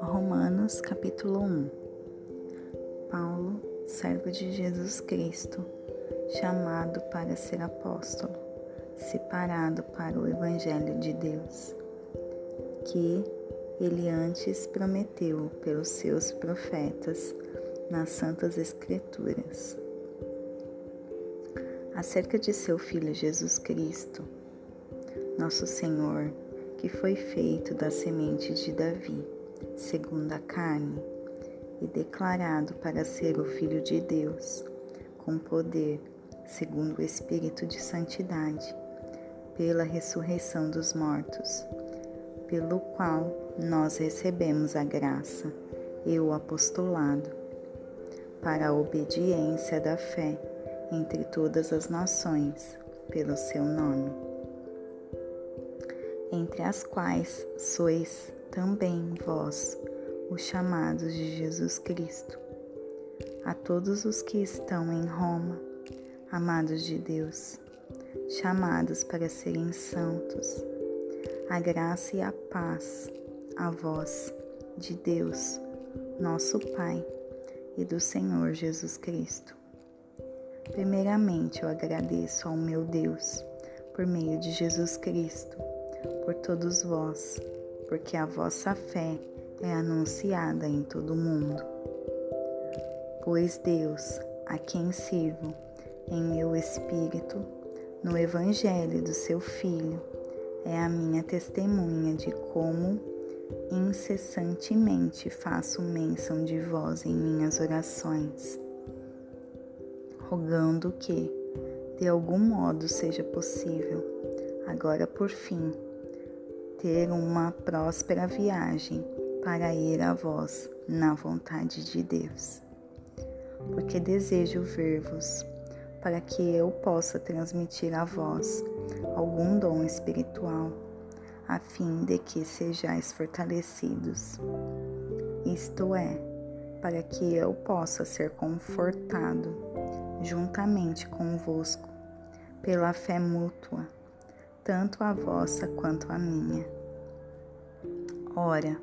Romanos capítulo 1 Paulo, servo de Jesus Cristo, chamado para ser apóstolo, separado para o Evangelho de Deus, que ele antes prometeu pelos seus profetas nas Santas Escrituras. Acerca de seu Filho Jesus Cristo, nosso Senhor, que foi feito da semente de Davi, segundo a carne, e declarado para ser o Filho de Deus, com poder, segundo o Espírito de Santidade, pela ressurreição dos mortos, pelo qual nós recebemos a graça e o apostolado para a obediência da fé entre todas as nações, pelo seu nome, entre as quais sois também vós, os chamados de Jesus Cristo. A todos os que estão em Roma, amados de Deus, chamados para serem santos, a graça e a paz a vós, de Deus, nosso Pai e do Senhor Jesus Cristo. Primeiramente, eu agradeço ao meu Deus, por meio de Jesus Cristo, por todos vós, porque a vossa fé é anunciada em todo o mundo. Pois Deus, a quem sirvo em meu espírito, no Evangelho do seu Filho, é a minha testemunha de como incessantemente faço menção de vós em minhas orações, rogando que, de algum modo, seja possível, agora por fim, ter uma próspera viagem para ir a vós na vontade de Deus. Porque desejo ver-vos, para que eu possa transmitir a vós algum dom espiritual a fim de que sejais fortalecidos. Isto é, para que eu possa ser confortado juntamente convosco pela fé mútua, tanto a vossa quanto a minha. Ora,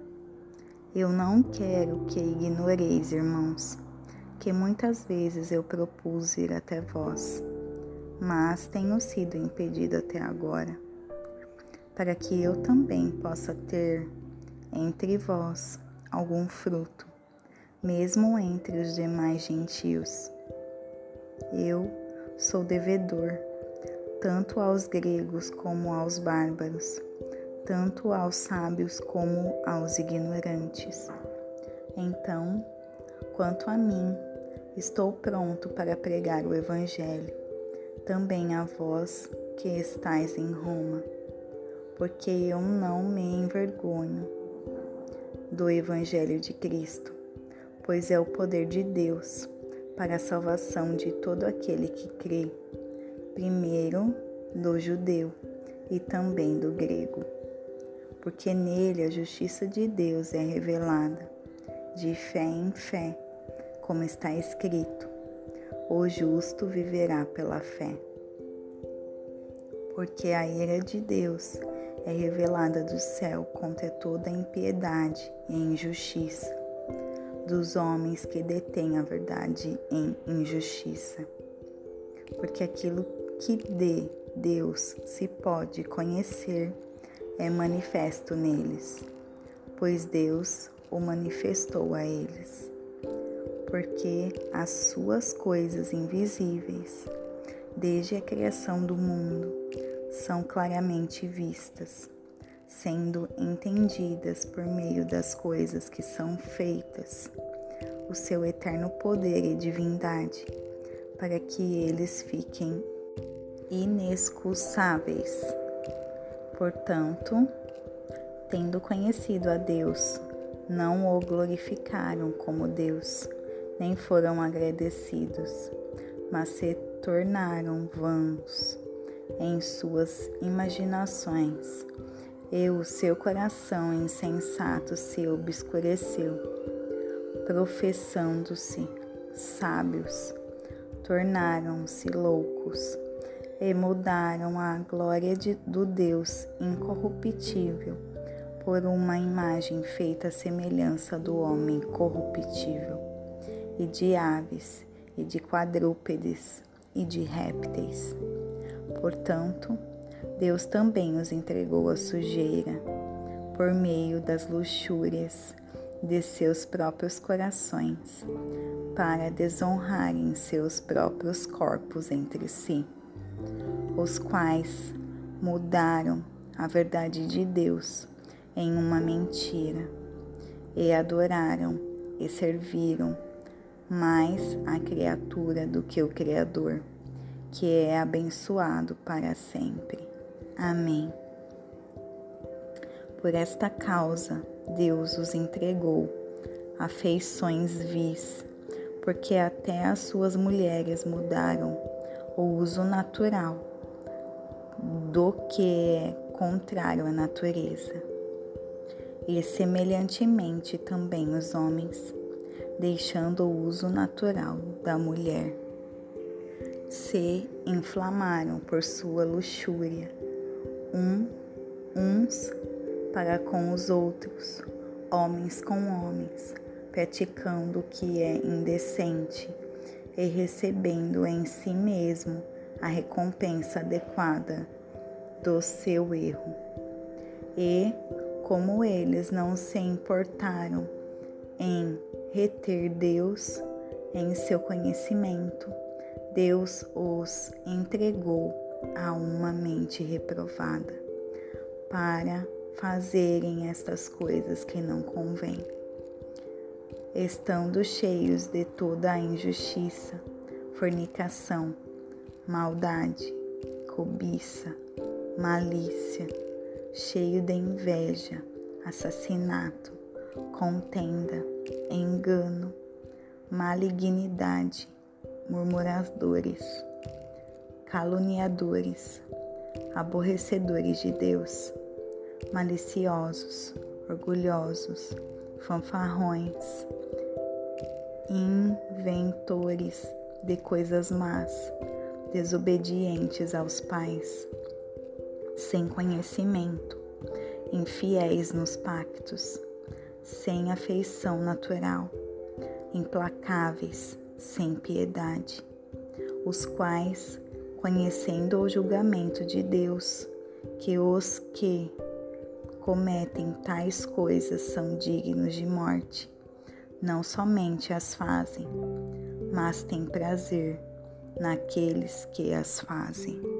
eu não quero que ignoreis, irmãos, que muitas vezes eu propus ir até vós, mas tenho sido impedido até agora para que eu também possa ter entre vós algum fruto, mesmo entre os demais gentios. Eu sou devedor, tanto aos gregos como aos bárbaros, tanto aos sábios como aos ignorantes. Então, quanto a mim, estou pronto para pregar o Evangelho, também a vós que estais em Roma porque eu não me envergonho do Evangelho de Cristo, pois é o poder de Deus para a salvação de todo aquele que crê, primeiro do judeu e também do grego, porque nele a justiça de Deus é revelada, de fé em fé, como está escrito: o justo viverá pela fé. Porque a ira de Deus é revelada do céu contra toda impiedade e injustiça dos homens que detêm a verdade em injustiça. Porque aquilo que de Deus se pode conhecer é manifesto neles, pois Deus o manifestou a eles. Porque as suas coisas invisíveis, desde a criação do mundo, são claramente vistas, sendo entendidas por meio das coisas que são feitas, o seu eterno poder e divindade, para que eles fiquem inexcusáveis. Portanto, tendo conhecido a Deus, não o glorificaram como Deus, nem foram agradecidos, mas se tornaram vãos em suas imaginações, e o seu coração insensato se obscureceu, professando-se sábios, tornaram-se loucos e mudaram a glória de, do Deus incorruptível por uma imagem feita à semelhança do homem corruptível, e de aves, e de quadrúpedes, e de répteis. Portanto, Deus também os entregou à sujeira, por meio das luxúrias de seus próprios corações, para desonrarem seus próprios corpos entre si, os quais mudaram a verdade de Deus em uma mentira e adoraram e serviram mais a criatura do que o Criador, que é abençoado para sempre. Amém. Por esta causa, Deus os entregou a feições vis, porque até as suas mulheres mudaram o uso natural do que é contrário à natureza. E semelhantemente também os homens, deixando o uso natural da mulher, se inflamaram por sua luxúria, um, uns para com os outros, homens com homens, praticando o que é indecente e recebendo em si mesmo a recompensa adequada do seu erro. E, como eles não se importaram em reter Deus em seu conhecimento, Deus os entregou a uma mente reprovada para fazerem estas coisas que não convêm, estando cheios de toda a injustiça, fornicação, maldade, cobiça, malícia, cheio de inveja, assassinato, contenda, engano, malignidade, murmuradores, caluniadores, aborrecedores de Deus maliciosos, orgulhosos, fanfarrões, inventores de coisas más, desobedientes aos pais, sem conhecimento, infiéis nos pactos, sem afeição natural, implacáveis, sem piedade, os quais, conhecendo o julgamento de Deus, que os que cometem tais coisas são dignos de morte. Não somente as fazem, mas têm prazer naqueles que as fazem.